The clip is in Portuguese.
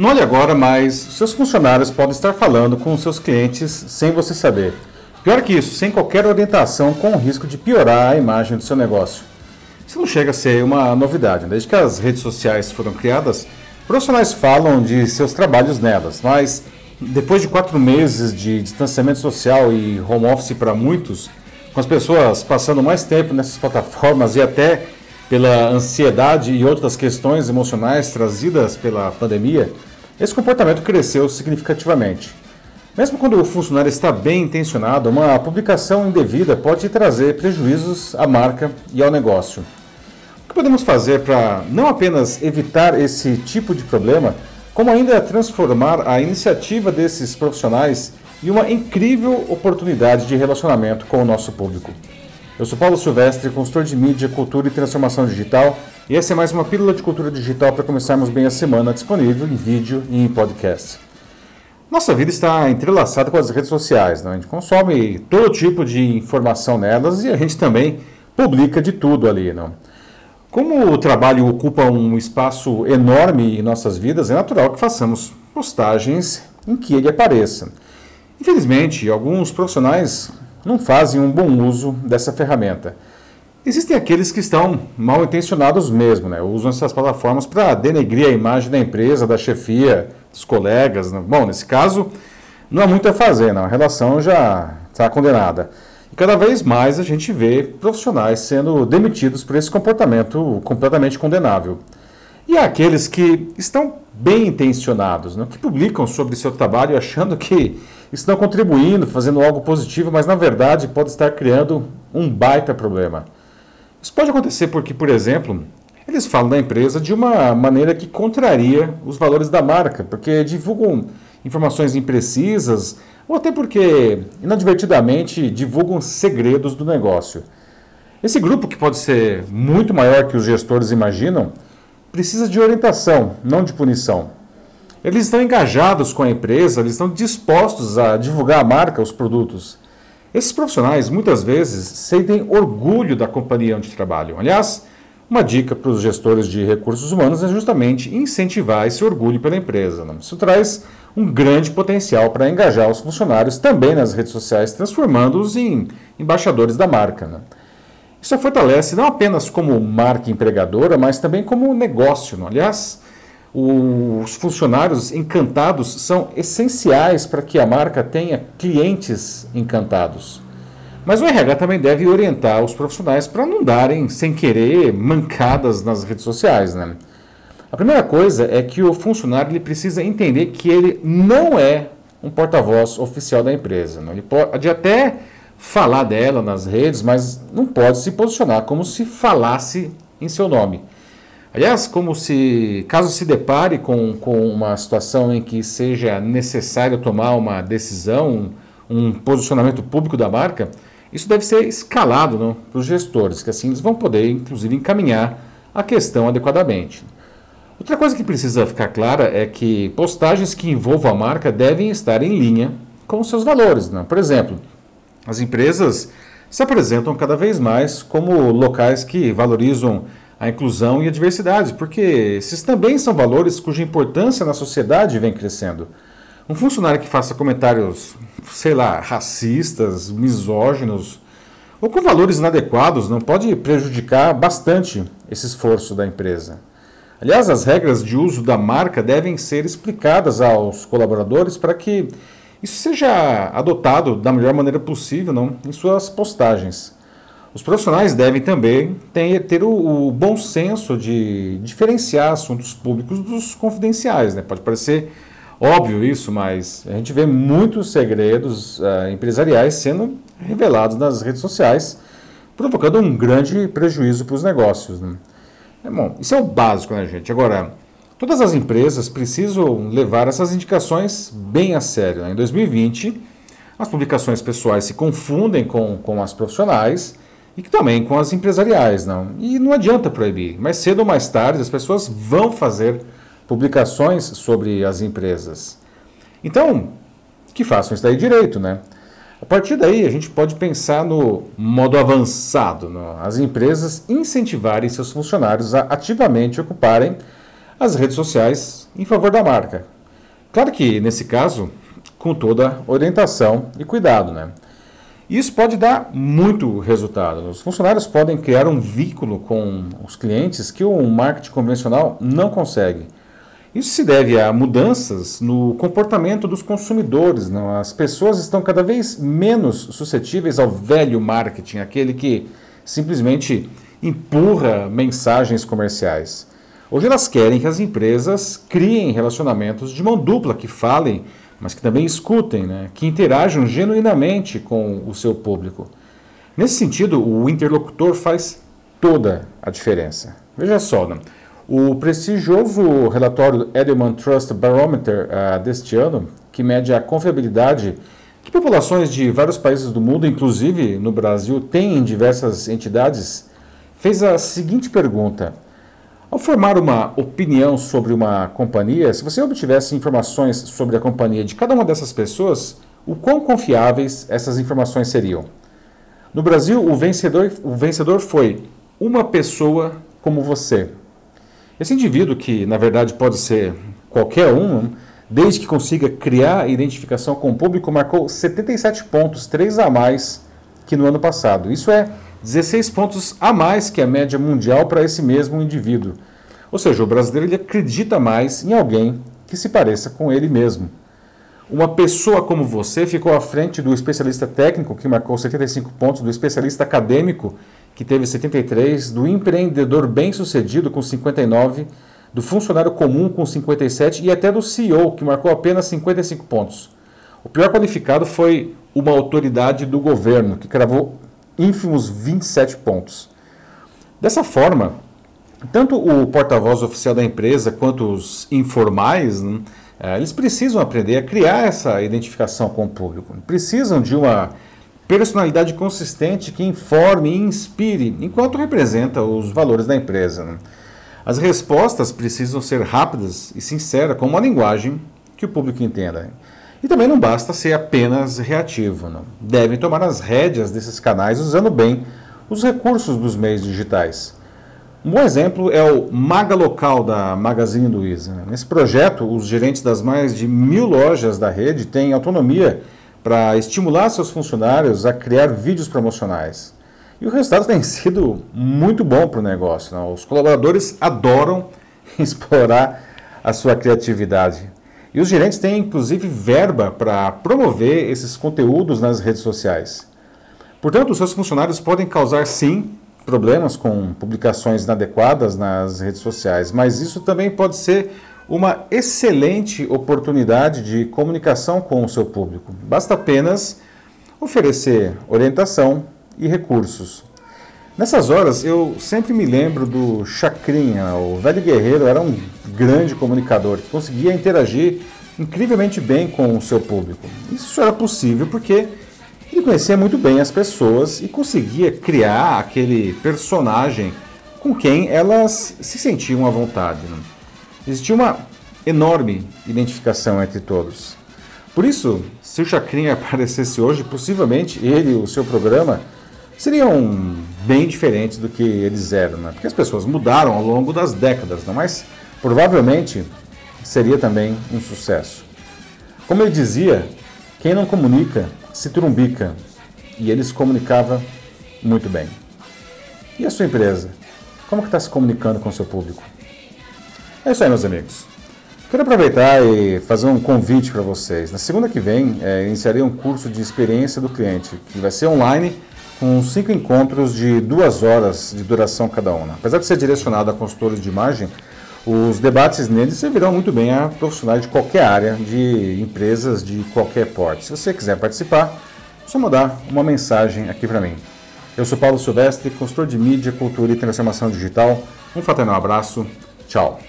Não olhe agora, mas seus funcionários podem estar falando com seus clientes sem você saber. Pior que isso, sem qualquer orientação, com o risco de piorar a imagem do seu negócio. Isso não chega a ser uma novidade. Desde que as redes sociais foram criadas, profissionais falam de seus trabalhos nelas, mas depois de quatro meses de distanciamento social e home office para muitos, com as pessoas passando mais tempo nessas plataformas e até pela ansiedade e outras questões emocionais trazidas pela pandemia, esse comportamento cresceu significativamente. Mesmo quando o funcionário está bem intencionado, uma publicação indevida pode trazer prejuízos à marca e ao negócio. O que podemos fazer para não apenas evitar esse tipo de problema, como ainda transformar a iniciativa desses profissionais em uma incrível oportunidade de relacionamento com o nosso público? Eu sou Paulo Silvestre, consultor de mídia, cultura e transformação digital, e essa é mais uma pílula de cultura digital para começarmos bem a semana, disponível em vídeo e em podcast. Nossa vida está entrelaçada com as redes sociais, né? a gente consome todo tipo de informação nelas e a gente também publica de tudo ali. Não? Como o trabalho ocupa um espaço enorme em nossas vidas, é natural que façamos postagens em que ele apareça. Infelizmente, alguns profissionais não fazem um bom uso dessa ferramenta. Existem aqueles que estão mal intencionados mesmo, né? usam essas plataformas para denegrir a imagem da empresa, da chefia, dos colegas. Né? Bom, nesse caso, não há muito a fazer, não. a relação já está condenada. E cada vez mais a gente vê profissionais sendo demitidos por esse comportamento completamente condenável. E há aqueles que estão bem intencionados, né? que publicam sobre seu trabalho achando que estão contribuindo, fazendo algo positivo, mas na verdade pode estar criando um baita problema. Isso pode acontecer porque, por exemplo, eles falam da empresa de uma maneira que contraria os valores da marca, porque divulgam informações imprecisas ou até porque inadvertidamente divulgam segredos do negócio. Esse grupo, que pode ser muito maior que os gestores imaginam, precisa de orientação, não de punição. Eles estão engajados com a empresa, eles estão dispostos a divulgar a marca, os produtos. Esses profissionais muitas vezes sentem orgulho da companhia onde trabalham. Aliás, uma dica para os gestores de recursos humanos é justamente incentivar esse orgulho pela empresa. Né? Isso traz um grande potencial para engajar os funcionários também nas redes sociais, transformando-os em embaixadores da marca. Né? Isso a fortalece não apenas como marca empregadora, mas também como negócio. Né? Aliás, os funcionários encantados são essenciais para que a marca tenha clientes encantados. Mas o RH também deve orientar os profissionais para não darem, sem querer, mancadas nas redes sociais. Né? A primeira coisa é que o funcionário ele precisa entender que ele não é um porta-voz oficial da empresa. Né? Ele pode até falar dela nas redes, mas não pode se posicionar como se falasse em seu nome. Aliás, como se, caso se depare com, com uma situação em que seja necessário tomar uma decisão, um posicionamento público da marca, isso deve ser escalado para os gestores, que assim eles vão poder, inclusive, encaminhar a questão adequadamente. Outra coisa que precisa ficar clara é que postagens que envolvam a marca devem estar em linha com seus valores. Né? Por exemplo, as empresas se apresentam cada vez mais como locais que valorizam a inclusão e a diversidade, porque esses também são valores cuja importância na sociedade vem crescendo. Um funcionário que faça comentários, sei lá, racistas, misóginos ou com valores inadequados não pode prejudicar bastante esse esforço da empresa. Aliás, as regras de uso da marca devem ser explicadas aos colaboradores para que isso seja adotado da melhor maneira possível não, em suas postagens. Os profissionais devem também ter, o, o, bom senso de diferenciar assuntos públicos dos confidenciais. Né? Pode parecer óbvio isso, mas a gente vê muitos segredos uh, empresariais sendo revelados nas redes sociais, provocando um grande prejuízo para os negócios. Né? É bom, isso é o básico, né, gente? Agora, todas as empresas precisam levar essas indicações bem a sério. Né? Em 2020, as publicações pessoais se confundem com, com as profissionais e também com as empresariais, não. E não adianta proibir, mais cedo ou mais tarde as pessoas vão fazer publicações sobre as empresas. Então, que façam isso daí direito, né? A partir daí, a gente pode pensar no modo avançado, no, as empresas incentivarem seus funcionários a ativamente ocuparem as redes sociais em favor da marca. Claro que, nesse caso, com toda orientação e cuidado, né? Isso pode dar muito resultado. Os funcionários podem criar um vínculo com os clientes que o marketing convencional não consegue. Isso se deve a mudanças no comportamento dos consumidores. Não? As pessoas estão cada vez menos suscetíveis ao velho marketing, aquele que simplesmente empurra mensagens comerciais. Hoje elas querem que as empresas criem relacionamentos de mão dupla, que falem mas que também escutem, né? que interajam genuinamente com o seu público. Nesse sentido, o interlocutor faz toda a diferença. Veja só, né? o prestigioso relatório Edelman Trust Barometer uh, deste ano, que mede a confiabilidade que populações de vários países do mundo, inclusive no Brasil, têm em diversas entidades, fez a seguinte pergunta. Ao formar uma opinião sobre uma companhia, se você obtivesse informações sobre a companhia de cada uma dessas pessoas, o quão confiáveis essas informações seriam? No Brasil, o vencedor, o vencedor foi uma pessoa como você. Esse indivíduo, que na verdade pode ser qualquer um, desde que consiga criar identificação com o público, marcou 77 pontos, 3 a mais que no ano passado. Isso é 16 pontos a mais que a média mundial para esse mesmo indivíduo. Ou seja, o brasileiro ele acredita mais em alguém que se pareça com ele mesmo. Uma pessoa como você ficou à frente do especialista técnico, que marcou 75 pontos, do especialista acadêmico, que teve 73, do empreendedor bem-sucedido, com 59, do funcionário comum, com 57, e até do CEO, que marcou apenas 55 pontos. O pior qualificado foi uma autoridade do governo, que cravou ínfimos 27 pontos. Dessa forma, tanto o porta-voz oficial da empresa quanto os informais, né, eh, eles precisam aprender a criar essa identificação com o público. Precisam de uma personalidade consistente que informe e inspire, enquanto representa os valores da empresa. Né. As respostas precisam ser rápidas e sinceras, com uma linguagem que o público entenda. E também não basta ser apenas reativo. Não. Devem tomar as rédeas desses canais usando bem os recursos dos meios digitais. Um bom exemplo é o Maga Local da Magazine Luiza. Nesse projeto, os gerentes das mais de mil lojas da rede têm autonomia para estimular seus funcionários a criar vídeos promocionais. E o resultado tem sido muito bom para o negócio. Não? Os colaboradores adoram explorar a sua criatividade. E os gerentes têm inclusive verba para promover esses conteúdos nas redes sociais. Portanto, os seus funcionários podem causar sim problemas com publicações inadequadas nas redes sociais, mas isso também pode ser uma excelente oportunidade de comunicação com o seu público. Basta apenas oferecer orientação e recursos. Nessas horas eu sempre me lembro do Chacrinha, o velho guerreiro era um grande comunicador que conseguia interagir incrivelmente bem com o seu público. Isso era possível porque ele conhecia muito bem as pessoas e conseguia criar aquele personagem com quem elas se sentiam à vontade. Né? Existia uma enorme identificação entre todos. Por isso, se o Chacrinha aparecesse hoje, possivelmente ele e o seu programa seriam bem diferentes do que eles eram, né? porque as pessoas mudaram ao longo das décadas, não? mas provavelmente seria também um sucesso. Como ele dizia, quem não comunica se trumbica, e ele se comunicava muito bem. E a sua empresa? Como que está se comunicando com o seu público? É isso aí, meus amigos. Quero aproveitar e fazer um convite para vocês. Na segunda que vem, é, iniciarei um curso de experiência do cliente, que vai ser online com cinco encontros de duas horas de duração cada um. Apesar de ser direcionado a consultores de imagem, os debates neles servirão muito bem a profissionais de qualquer área, de empresas de qualquer porte. Se você quiser participar, é só mandar uma mensagem aqui para mim. Eu sou Paulo Silvestre, consultor de mídia, cultura e transformação digital. Um fraternal abraço. Tchau.